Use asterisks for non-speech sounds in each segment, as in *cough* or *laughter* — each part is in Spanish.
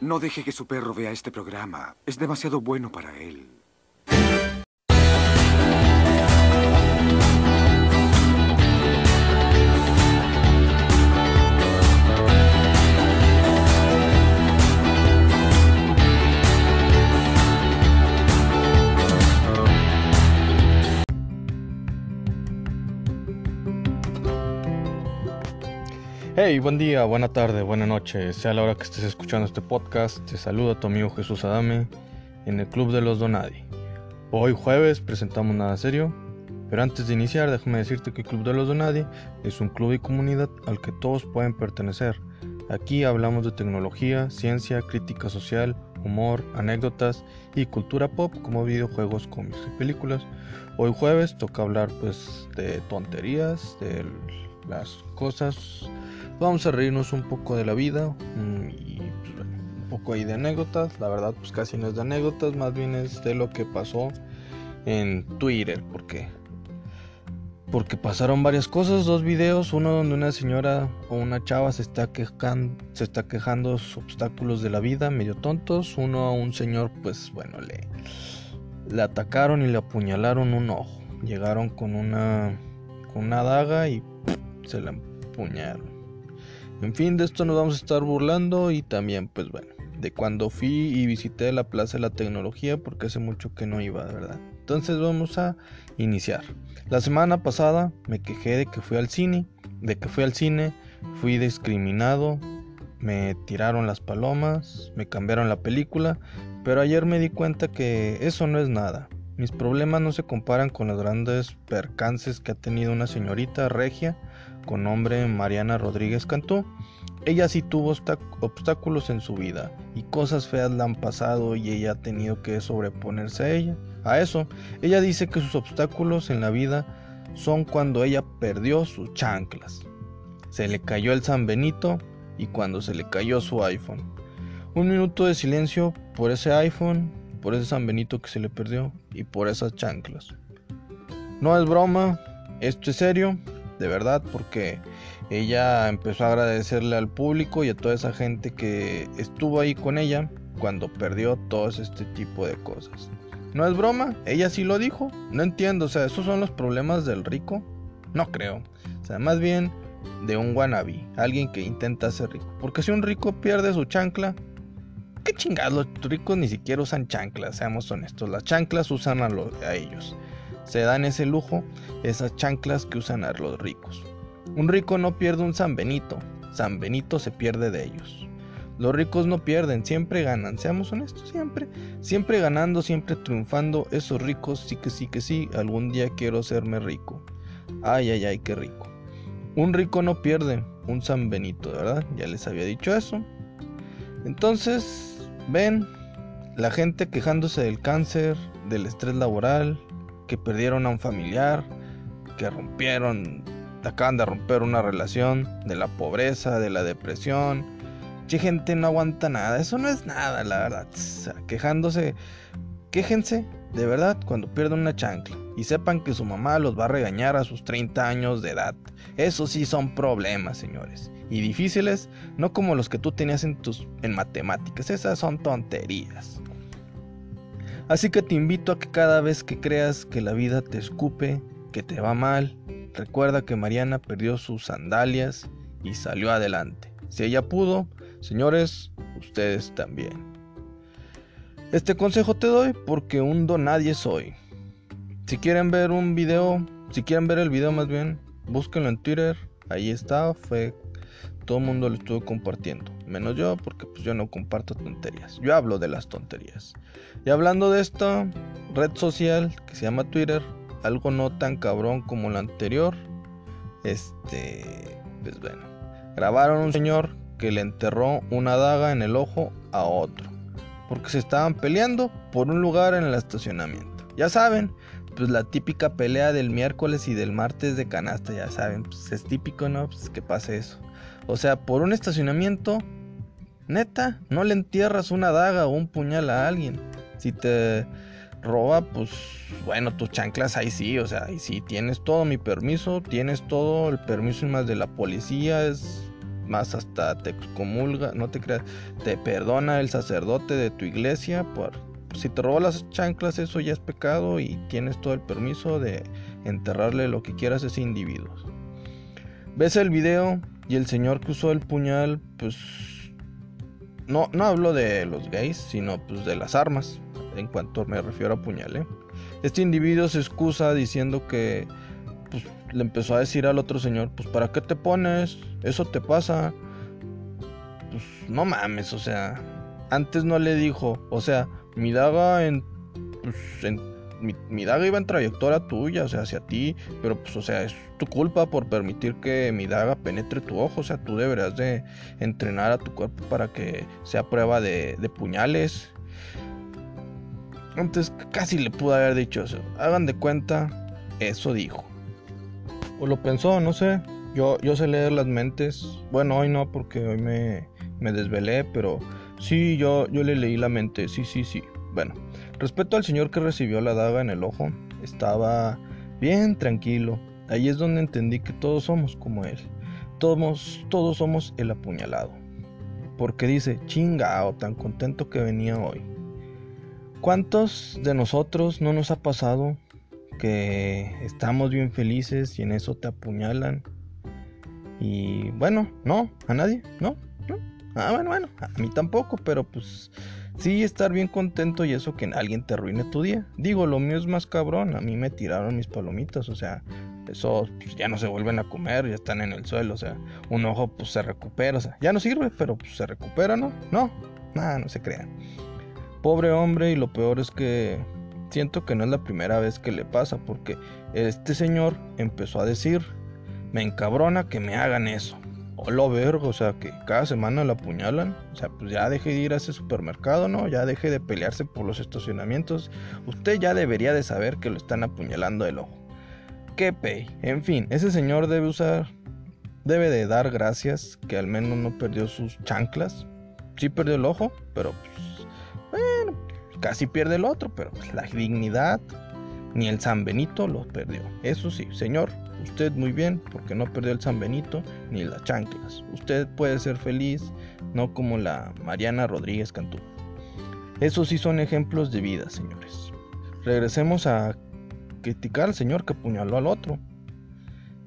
No deje que su perro vea este programa. Es demasiado bueno para él. Hey, buen día, buena tarde, buena noche, sea la hora que estés escuchando este podcast, te saluda tu amigo Jesús Adame en el Club de los Donadi. Hoy jueves presentamos nada serio, pero antes de iniciar déjame decirte que el Club de los Donadi es un club y comunidad al que todos pueden pertenecer. Aquí hablamos de tecnología, ciencia, crítica social, humor, anécdotas y cultura pop como videojuegos, cómics y películas. Hoy jueves toca hablar pues de tonterías, de las cosas Vamos a reírnos un poco de la vida mm, y pues, un poco ahí de anécdotas. La verdad, pues casi no es de anécdotas, más bien es de lo que pasó en Twitter, porque porque pasaron varias cosas, dos videos, uno donde una señora o una chava se está quejando, se está quejando obstáculos de la vida, medio tontos, uno a un señor, pues bueno, le, le atacaron y le apuñalaron un ojo, llegaron con una con una daga y se la apuñalaron. En fin, de esto nos vamos a estar burlando y también, pues bueno, de cuando fui y visité la Plaza de la Tecnología porque hace mucho que no iba, ¿verdad? Entonces vamos a iniciar. La semana pasada me quejé de que fui al cine, de que fui al cine, fui discriminado, me tiraron las palomas, me cambiaron la película, pero ayer me di cuenta que eso no es nada. Mis problemas no se comparan con los grandes percances que ha tenido una señorita regia con nombre Mariana Rodríguez Cantú. Ella sí tuvo obstáculos en su vida y cosas feas le han pasado y ella ha tenido que sobreponerse a ella. A eso, ella dice que sus obstáculos en la vida son cuando ella perdió sus chanclas. Se le cayó el San Benito y cuando se le cayó su iPhone. Un minuto de silencio por ese iPhone, por ese San Benito que se le perdió y por esas chanclas. No es broma, esto es serio de verdad, porque ella empezó a agradecerle al público y a toda esa gente que estuvo ahí con ella cuando perdió todo este tipo de cosas. No es broma, ella sí lo dijo. No entiendo, o sea, esos son los problemas del rico. No creo. O sea, más bien de un wannabe, alguien que intenta ser rico. Porque si un rico pierde su chancla, qué chingados, los ricos ni siquiera usan chanclas, seamos honestos. Las chanclas usan a, a ellos se dan ese lujo esas chanclas que usan a los ricos. Un rico no pierde un San Benito, San Benito se pierde de ellos. Los ricos no pierden, siempre ganan, seamos honestos, siempre, siempre ganando, siempre triunfando. Esos ricos sí que sí que sí, algún día quiero serme rico. Ay, ay, ay, qué rico. Un rico no pierde un San Benito, ¿verdad? Ya les había dicho eso. Entonces, ven, la gente quejándose del cáncer, del estrés laboral, que perdieron a un familiar, que rompieron, acaban de romper una relación, de la pobreza, de la depresión. Che, gente no aguanta nada, eso no es nada, la verdad. quejándose, quéjense de verdad cuando pierden una chancla y sepan que su mamá los va a regañar a sus 30 años de edad. Eso sí son problemas, señores. Y difíciles, no como los que tú tenías en tus en matemáticas, esas son tonterías. Así que te invito a que cada vez que creas que la vida te escupe, que te va mal, recuerda que Mariana perdió sus sandalias y salió adelante. Si ella pudo, señores, ustedes también. Este consejo te doy porque un nadie soy. Si quieren ver un video, si quieren ver el video más bien, búsquenlo en Twitter. Ahí está, fue todo el mundo lo estuvo compartiendo, menos yo porque pues yo no comparto tonterías. Yo hablo de las tonterías. Y hablando de esta red social que se llama Twitter, algo no tan cabrón como la anterior, este, pues bueno, grabaron un señor que le enterró una daga en el ojo a otro, porque se estaban peleando por un lugar en el estacionamiento. Ya saben, pues la típica pelea del miércoles y del martes de canasta, ya saben, pues es típico, ¿no? Pues que pase eso. O sea, por un estacionamiento, neta, no le entierras una daga o un puñal a alguien. Si te roba, pues bueno, tus chanclas ahí sí, o sea, ahí sí tienes todo mi permiso, tienes todo el permiso más de la policía, es más hasta te excomulga, no te creas, te perdona el sacerdote de tu iglesia por si te robó las chanclas, eso ya es pecado y tienes todo el permiso de enterrarle lo que quieras a ese individuo. Ves el video y el señor que usó el puñal, pues no, no hablo de los gays, sino pues de las armas, en cuanto me refiero a puñal. ¿eh? Este individuo se excusa diciendo que pues, le empezó a decir al otro señor, pues ¿para qué te pones? Eso te pasa. Pues no mames, o sea, antes no le dijo, o sea, mi daga en, pues, mi, daga iba en trayectoria tuya, o sea, hacia ti, pero pues, o sea, es tu culpa por permitir que mi daga penetre tu ojo, o sea, tú deberías de entrenar a tu cuerpo para que sea prueba de, puñales. Antes casi le pudo haber dicho eso. Hagan de cuenta, eso dijo. O lo pensó, no sé. Yo, yo sé leer las mentes. Bueno, hoy no, porque hoy me, me desvelé, pero Sí, yo, yo le leí la mente, sí, sí, sí. Bueno, respecto al señor que recibió la daga en el ojo, estaba bien tranquilo. Ahí es donde entendí que todos somos como él. Todos, todos somos el apuñalado. Porque dice, chingao, tan contento que venía hoy. ¿Cuántos de nosotros no nos ha pasado que estamos bien felices y en eso te apuñalan? Y bueno, no, a nadie, no, Ah, bueno, bueno, a mí tampoco, pero pues sí estar bien contento y eso que alguien te arruine tu día. Digo, lo mío es más cabrón, a mí me tiraron mis palomitas, o sea, eso pues, ya no se vuelven a comer, ya están en el suelo, o sea, un ojo pues se recupera, o sea, ya no sirve, pero pues se recupera, ¿no? No, nada, no se crean. Pobre hombre y lo peor es que siento que no es la primera vez que le pasa, porque este señor empezó a decir, me encabrona que me hagan eso lo vergo, o sea, que cada semana la apuñalan. O sea, pues ya deje de ir a ese supermercado, ¿no? Ya deje de pelearse por los estacionamientos. Usted ya debería de saber que lo están apuñalando el ojo. Qué pey. En fin, ese señor debe usar, debe de dar gracias que al menos no perdió sus chanclas. Sí perdió el ojo, pero pues, bueno, casi pierde el otro, pero pues, la dignidad ni el San Benito lo perdió. Eso sí, señor, Usted muy bien, porque no perdió el San Benito ni las chanclas. Usted puede ser feliz, no como la Mariana Rodríguez Cantú. Esos sí son ejemplos de vida, señores. Regresemos a criticar al señor que apuñaló al otro.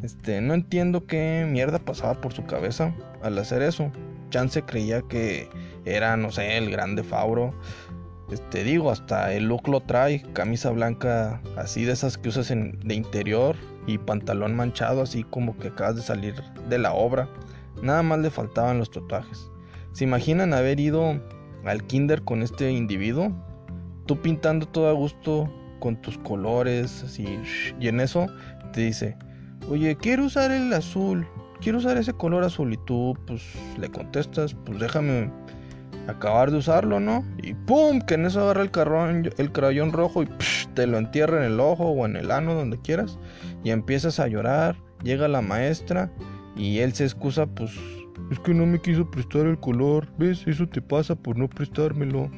Este, no entiendo qué mierda pasaba por su cabeza al hacer eso. Chance creía que era, no sé, el grande Fauro. Este, digo, hasta el look lo trae, camisa blanca así de esas que usas en, de interior, y pantalón manchado así como que acabas de salir de la obra. Nada más le faltaban los tatuajes. ¿Se imaginan haber ido al kinder con este individuo? Tú pintando todo a gusto con tus colores así y en eso te dice, oye, quiero usar el azul, quiero usar ese color azul y tú pues le contestas, pues déjame acabar de usarlo, ¿no? Y ¡pum! Que en eso agarra el, carrón, el crayón rojo y te lo entierra en el ojo o en el ano, donde quieras. Y empiezas a llorar. Llega la maestra y él se excusa, pues es que no me quiso prestar el color. ¿Ves? Eso te pasa por no prestármelo.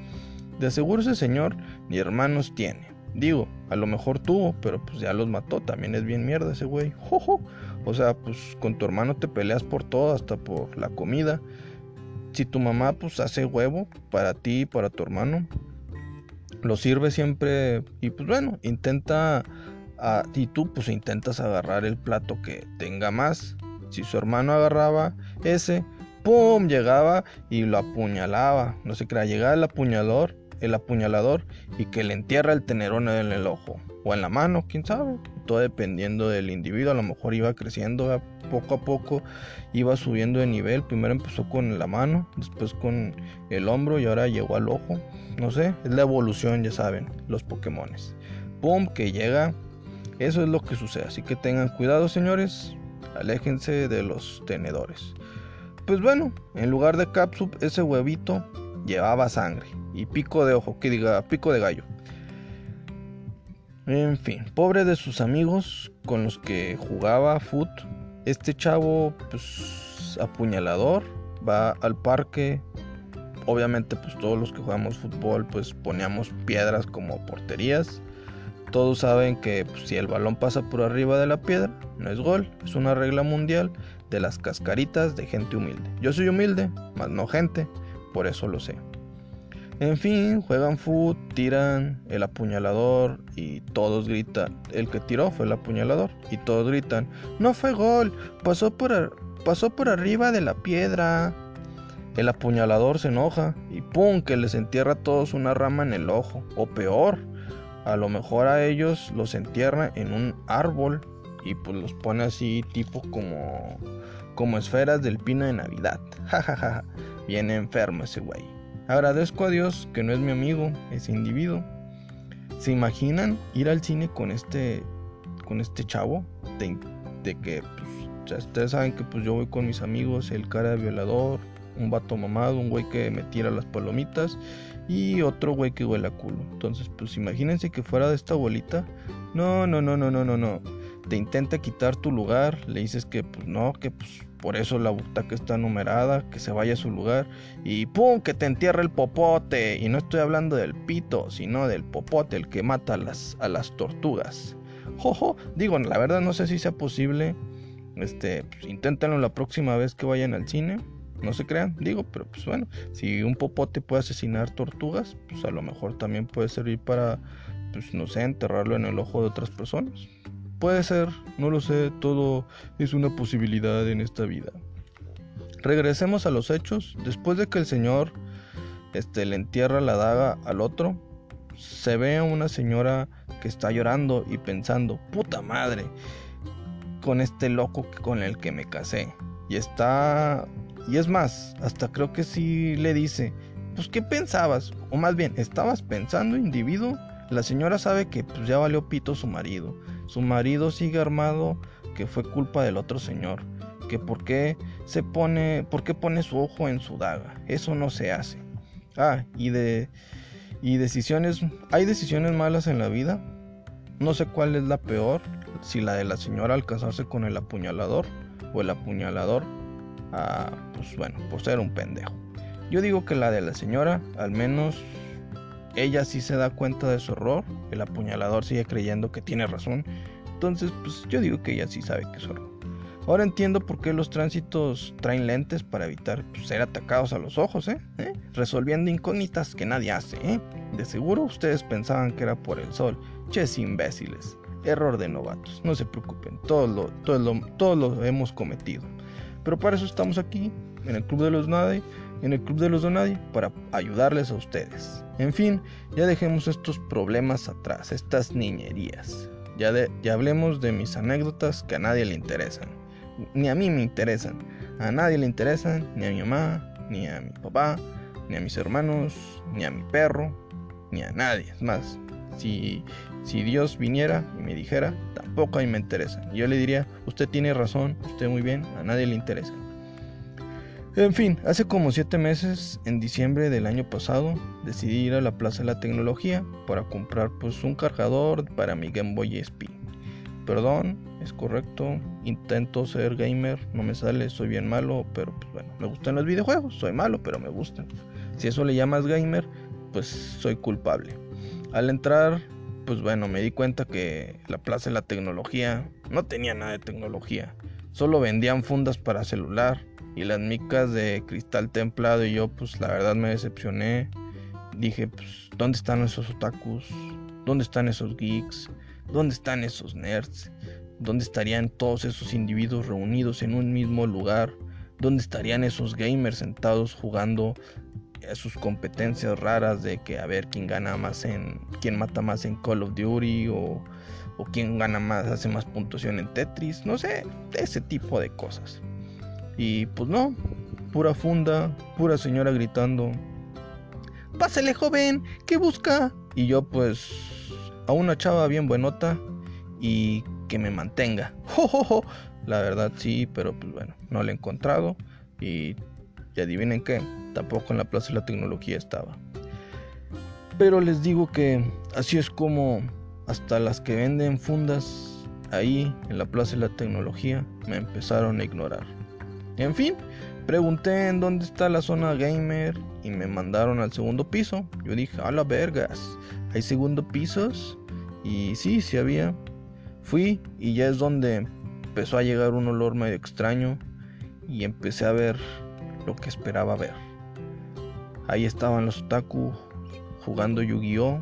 De aseguro ese señor ni hermanos tiene. Digo, a lo mejor tuvo, pero pues ya los mató. También es bien mierda ese güey. *laughs* O sea, pues con tu hermano te peleas por todo, hasta por la comida si tu mamá pues hace huevo para ti y para tu hermano, lo sirve siempre y pues bueno, intenta a, y tú pues intentas agarrar el plato que tenga más. Si su hermano agarraba ese, ¡pum! llegaba y lo apuñalaba. No se crea, llegaba el apuñalador, el apuñalador y que le entierra el tenerón en el ojo o en la mano, quién sabe. Todo dependiendo del individuo, a lo mejor iba creciendo poco a poco, iba subiendo de nivel. Primero empezó con la mano, después con el hombro y ahora llegó al ojo. No sé, es la evolución, ya saben, los Pokémones. Pum, que llega. Eso es lo que sucede. Así que tengan cuidado, señores. Aléjense de los tenedores. Pues bueno, en lugar de capsup, ese huevito llevaba sangre y pico de ojo, que diga pico de gallo. En fin, pobre de sus amigos con los que jugaba foot. Este chavo, pues, apuñalador, va al parque. Obviamente, pues todos los que jugamos fútbol, pues poníamos piedras como porterías. Todos saben que pues, si el balón pasa por arriba de la piedra, no es gol, es una regla mundial. de las cascaritas de gente humilde. Yo soy humilde, más no gente, por eso lo sé. En fin, juegan foot, tiran el apuñalador y todos gritan. El que tiró fue el apuñalador y todos gritan, no fue gol, pasó por, pasó por arriba de la piedra. El apuñalador se enoja y ¡pum! que les entierra a todos una rama en el ojo. O peor, a lo mejor a ellos los entierra en un árbol y pues los pone así tipo como como esferas del pino de Navidad. *laughs* Jajaja, viene enfermo ese güey. Agradezco a Dios que no es mi amigo, ese individuo. ¿Se imaginan ir al cine con este con este chavo? De, que pues, ustedes saben que pues yo voy con mis amigos, el cara de violador, un vato mamado, un güey que me tira las palomitas y otro güey que huele a culo. Entonces, pues imagínense que fuera de esta bolita. No, no, no, no, no, no, no. Te intenta quitar tu lugar, le dices que pues no, que pues por eso la butaca está numerada, que se vaya a su lugar y ¡pum! que te entierra el popote. Y no estoy hablando del pito, sino del popote, el que mata a las, a las tortugas. Jojo, digo, la verdad no sé si sea posible. Este, pues, la próxima vez que vayan al cine no se crean, digo, pero pues bueno, si un popote puede asesinar tortugas, pues a lo mejor también puede servir para, pues no sé, enterrarlo en el ojo de otras personas. Puede ser, no lo sé, todo es una posibilidad en esta vida. Regresemos a los hechos. Después de que el señor este, le entierra la daga al otro, se ve a una señora que está llorando y pensando, puta madre, con este loco con el que me casé. Y está y es más, hasta creo que sí le dice, pues ¿qué pensabas? O más bien, ¿estabas pensando, individuo? La señora sabe que pues ya valió pito su marido. Su marido sigue armado que fue culpa del otro señor. Que por qué se pone, por qué pone su ojo en su daga. Eso no se hace. Ah, y de y decisiones, hay decisiones malas en la vida. No sé cuál es la peor, si la de la señora al casarse con el apuñalador o el apuñalador pues bueno, por ser un pendejo. Yo digo que la de la señora, al menos ella sí se da cuenta de su error, el apuñalador sigue creyendo que tiene razón, entonces pues yo digo que ella sí sabe que es error. Ahora entiendo por qué los tránsitos traen lentes para evitar pues, ser atacados a los ojos, ¿eh? ¿eh? Resolviendo incógnitas que nadie hace, ¿eh? De seguro ustedes pensaban que era por el sol. Ches imbéciles. Error de novatos. No se preocupen, todos lo, todos todos lo hemos cometido. Pero para eso estamos aquí, en el Club de los Nadie, en el Club de los Donadie, para ayudarles a ustedes. En fin, ya dejemos estos problemas atrás, estas niñerías. Ya, ya hablemos de mis anécdotas que a nadie le interesan. Ni a mí me interesan. A nadie le interesan, ni a mi mamá, ni a mi papá, ni a mis hermanos, ni a mi perro, ni a nadie. Es más, si, si Dios viniera y me dijera, tampoco a mí me interesa. Yo le diría, usted tiene razón, usted muy bien, a nadie le interesa. En fin, hace como siete meses, en diciembre del año pasado, decidí ir a la Plaza de la Tecnología para comprar pues un cargador para mi Game Boy SP. Perdón, es correcto, intento ser gamer, no me sale, soy bien malo, pero pues bueno, me gustan los videojuegos, soy malo, pero me gustan. Si eso le llamas gamer, pues soy culpable. Al entrar, pues bueno, me di cuenta que la Plaza de la Tecnología no tenía nada de tecnología. Solo vendían fundas para celular y las micas de cristal templado y yo pues la verdad me decepcioné. Dije, pues, ¿dónde están esos otakus? ¿Dónde están esos geeks? ¿Dónde están esos nerds? ¿Dónde estarían todos esos individuos reunidos en un mismo lugar? ¿Dónde estarían esos gamers sentados jugando sus competencias raras de que a ver quién gana más en quién mata más en Call of Duty o, o quién gana más hace más puntuación en Tetris no sé ese tipo de cosas y pues no. Pura funda pura señora gritando. Pásale joven qué busca y yo pues a una chava bien buenota y que me mantenga. *laughs* La verdad sí pero pues bueno no la he encontrado. Y y adivinen qué, tampoco en la Plaza de la Tecnología estaba. Pero les digo que así es como hasta las que venden fundas ahí en la Plaza de la Tecnología me empezaron a ignorar. En fin, pregunté en dónde está la zona gamer y me mandaron al segundo piso. Yo dije, a la vergas, ¿hay segundo pisos? Y sí, sí había. Fui y ya es donde empezó a llegar un olor medio extraño y empecé a ver lo que esperaba ver. Ahí estaban los otaku jugando Yu-Gi-Oh,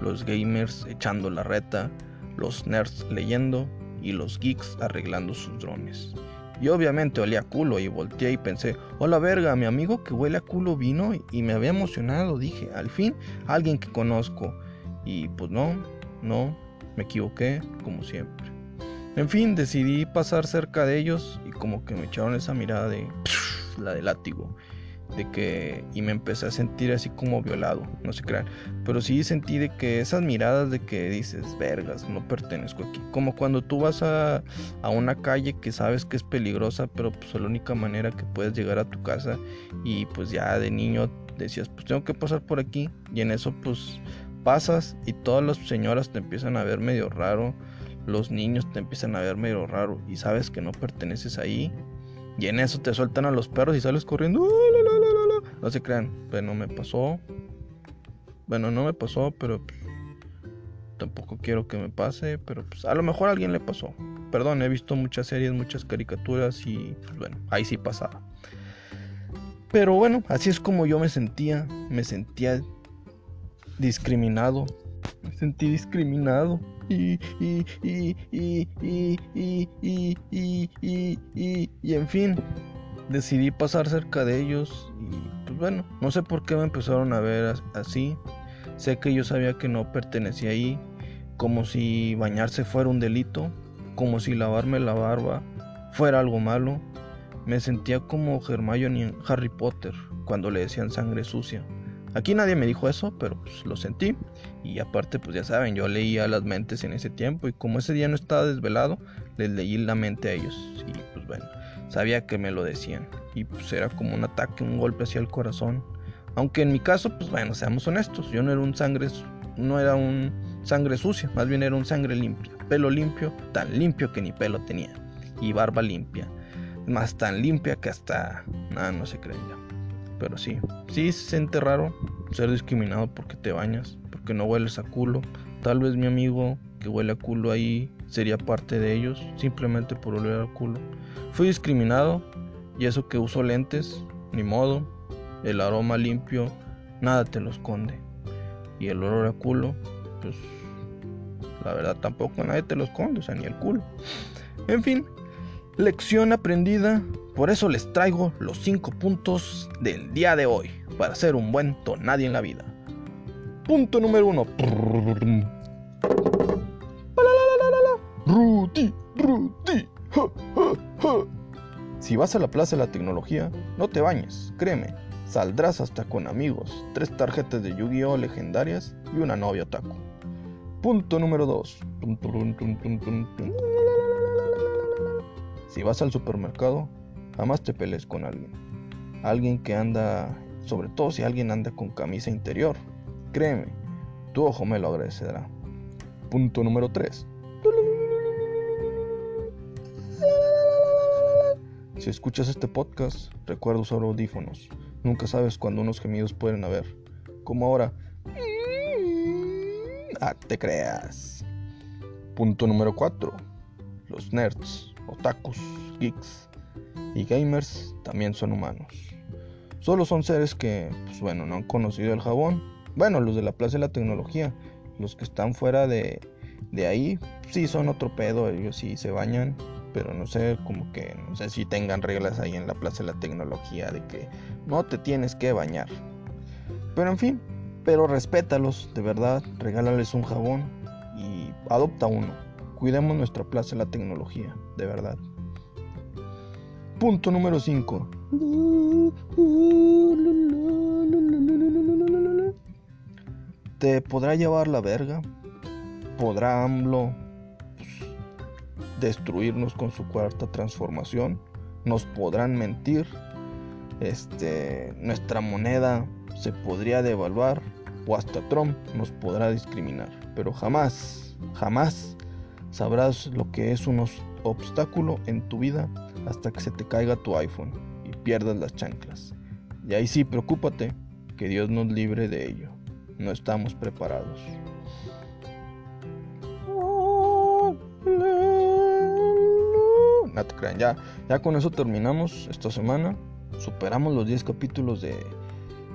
los gamers echando la reta, los nerds leyendo y los geeks arreglando sus drones. Y obviamente olía a culo y volteé y pensé, hola verga, mi amigo que huele a culo vino y me había emocionado, dije, al fin alguien que conozco. Y pues no, no, me equivoqué, como siempre. En fin, decidí pasar cerca de ellos y como que me echaron esa mirada de la de látigo de que y me empecé a sentir así como violado, no se crean, pero sí sentí de que esas miradas de que dices, vergas, no pertenezco aquí, como cuando tú vas a, a una calle que sabes que es peligrosa, pero pues la única manera que puedes llegar a tu casa y pues ya de niño decías, pues tengo que pasar por aquí y en eso pues pasas y todas las señoras te empiezan a ver medio raro, los niños te empiezan a ver medio raro y sabes que no perteneces ahí. Y en eso te sueltan a los perros y sales corriendo. No se crean, bueno, me pasó. Bueno, no me pasó, pero pues, tampoco quiero que me pase. Pero pues, a lo mejor a alguien le pasó. Perdón, he visto muchas series, muchas caricaturas y pues, bueno, ahí sí pasaba. Pero bueno, así es como yo me sentía. Me sentía discriminado. Me sentí discriminado y, y, y, y, y, y, y, y, y, y, y, en fin, decidí pasar cerca de ellos y pues bueno, no sé por qué me empezaron a ver así. Sé que yo sabía que no pertenecía ahí, como si bañarse fuera un delito, como si lavarme la barba fuera algo malo. Me sentía como Hermione en Harry Potter cuando le decían sangre sucia. Aquí nadie me dijo eso, pero pues lo sentí. Y aparte, pues ya saben, yo leía las mentes en ese tiempo y como ese día no estaba desvelado, les leí la mente a ellos. Y pues bueno, sabía que me lo decían. Y pues era como un ataque, un golpe hacia el corazón. Aunque en mi caso, pues bueno, seamos honestos, yo no era un sangre, no era un sangre sucia, más bien era un sangre limpia. Pelo limpio, tan limpio que ni pelo tenía. Y barba limpia. Más tan limpia que hasta nada no se creía. Pero sí, sí se siente raro ser discriminado porque te bañas, porque no hueles a culo. Tal vez mi amigo que huele a culo ahí sería parte de ellos, simplemente por oler a culo. Fui discriminado y eso que uso lentes, ni modo. El aroma limpio, nada te lo esconde. Y el olor a culo, pues la verdad tampoco nadie te lo esconde, o sea, ni el culo. En fin, lección aprendida por eso les traigo los 5 puntos del día de hoy para ser un buen tonadie en la vida. Punto número 1. Ruti, Ruti. Si vas a la Plaza de la Tecnología, no te bañes, créeme. Saldrás hasta con amigos, tres tarjetas de Yu-Gi-Oh legendarias y una novia otaku. Punto número 2. Si vas al supermercado, Jamás te pelees con alguien. Alguien que anda, sobre todo si alguien anda con camisa interior. Créeme, tu ojo me lo agradecerá. Punto número 3. Si escuchas este podcast, recuerda usar audífonos. Nunca sabes cuándo unos gemidos pueden haber. Como ahora. Ah, te creas. Punto número 4. Los nerds, otakus, geeks, y gamers también son humanos. Solo son seres que, pues bueno, no han conocido el jabón. Bueno, los de la Plaza de la Tecnología, los que están fuera de, de ahí, sí son otro pedo, ellos sí se bañan, pero no sé, como que, no sé si tengan reglas ahí en la Plaza de la Tecnología de que no te tienes que bañar. Pero en fin, pero respétalos, de verdad, regálales un jabón y adopta uno. Cuidemos nuestra Plaza de la Tecnología, de verdad. Punto número 5. Te podrá llevar la verga. Podrá AMLO destruirnos con su cuarta transformación. Nos podrán mentir. Este, nuestra moneda se podría devaluar o hasta Trump nos podrá discriminar. Pero jamás, jamás sabrás lo que es un obstáculo en tu vida hasta que se te caiga tu iPhone y pierdas las chanclas. Y ahí sí, preocúpate, que Dios nos libre de ello. No estamos preparados. Ya, ya con eso terminamos esta semana. Superamos los 10 capítulos de,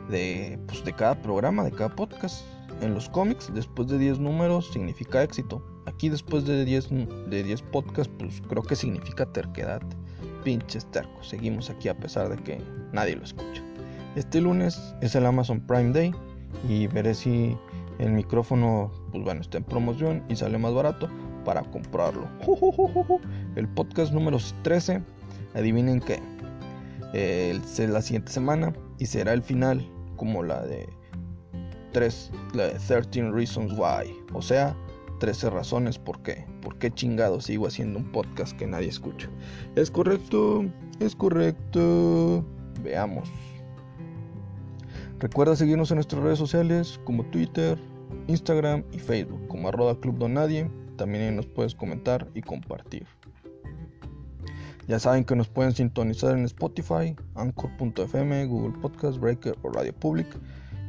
de, pues, de cada programa, de cada podcast. En los cómics, después de 10 números, significa éxito. Aquí, después de 10, de 10 podcasts, pues creo que significa terquedad. Pinches tercos. Seguimos aquí a pesar de que nadie lo escucha. Este lunes es el Amazon Prime Day y veré si el micrófono, pues bueno, está en promoción y sale más barato para comprarlo. El podcast número 13, adivinen qué, es la siguiente semana y será el final como la de 3, la de 13 Reasons Why, o sea, 13 razones por qué, por qué chingado sigo haciendo un podcast que nadie escucha. Es correcto, es correcto. Veamos. Recuerda seguirnos en nuestras redes sociales como Twitter, Instagram y Facebook como arroba Club Donadie. También nos puedes comentar y compartir. Ya saben que nos pueden sintonizar en Spotify, Anchor.fm, Google Podcast, Breaker o Radio Public.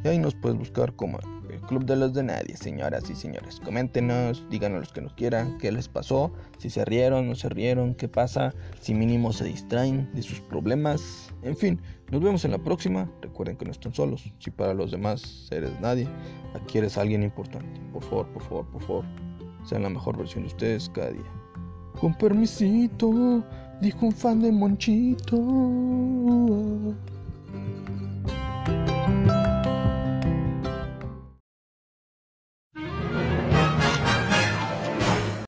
Y ahí nos puedes buscar como el Club de los de Nadie, señoras y señores. Coméntenos, díganos los que nos quieran, qué les pasó, si se rieron, no se rieron, qué pasa, si mínimo se distraen de sus problemas. En fin, nos vemos en la próxima. Recuerden que no están solos. Si para los demás eres nadie, aquí eres alguien importante. Por favor, por favor, por favor, sean la mejor versión de ustedes cada día. Con permisito, dijo un fan de Monchito.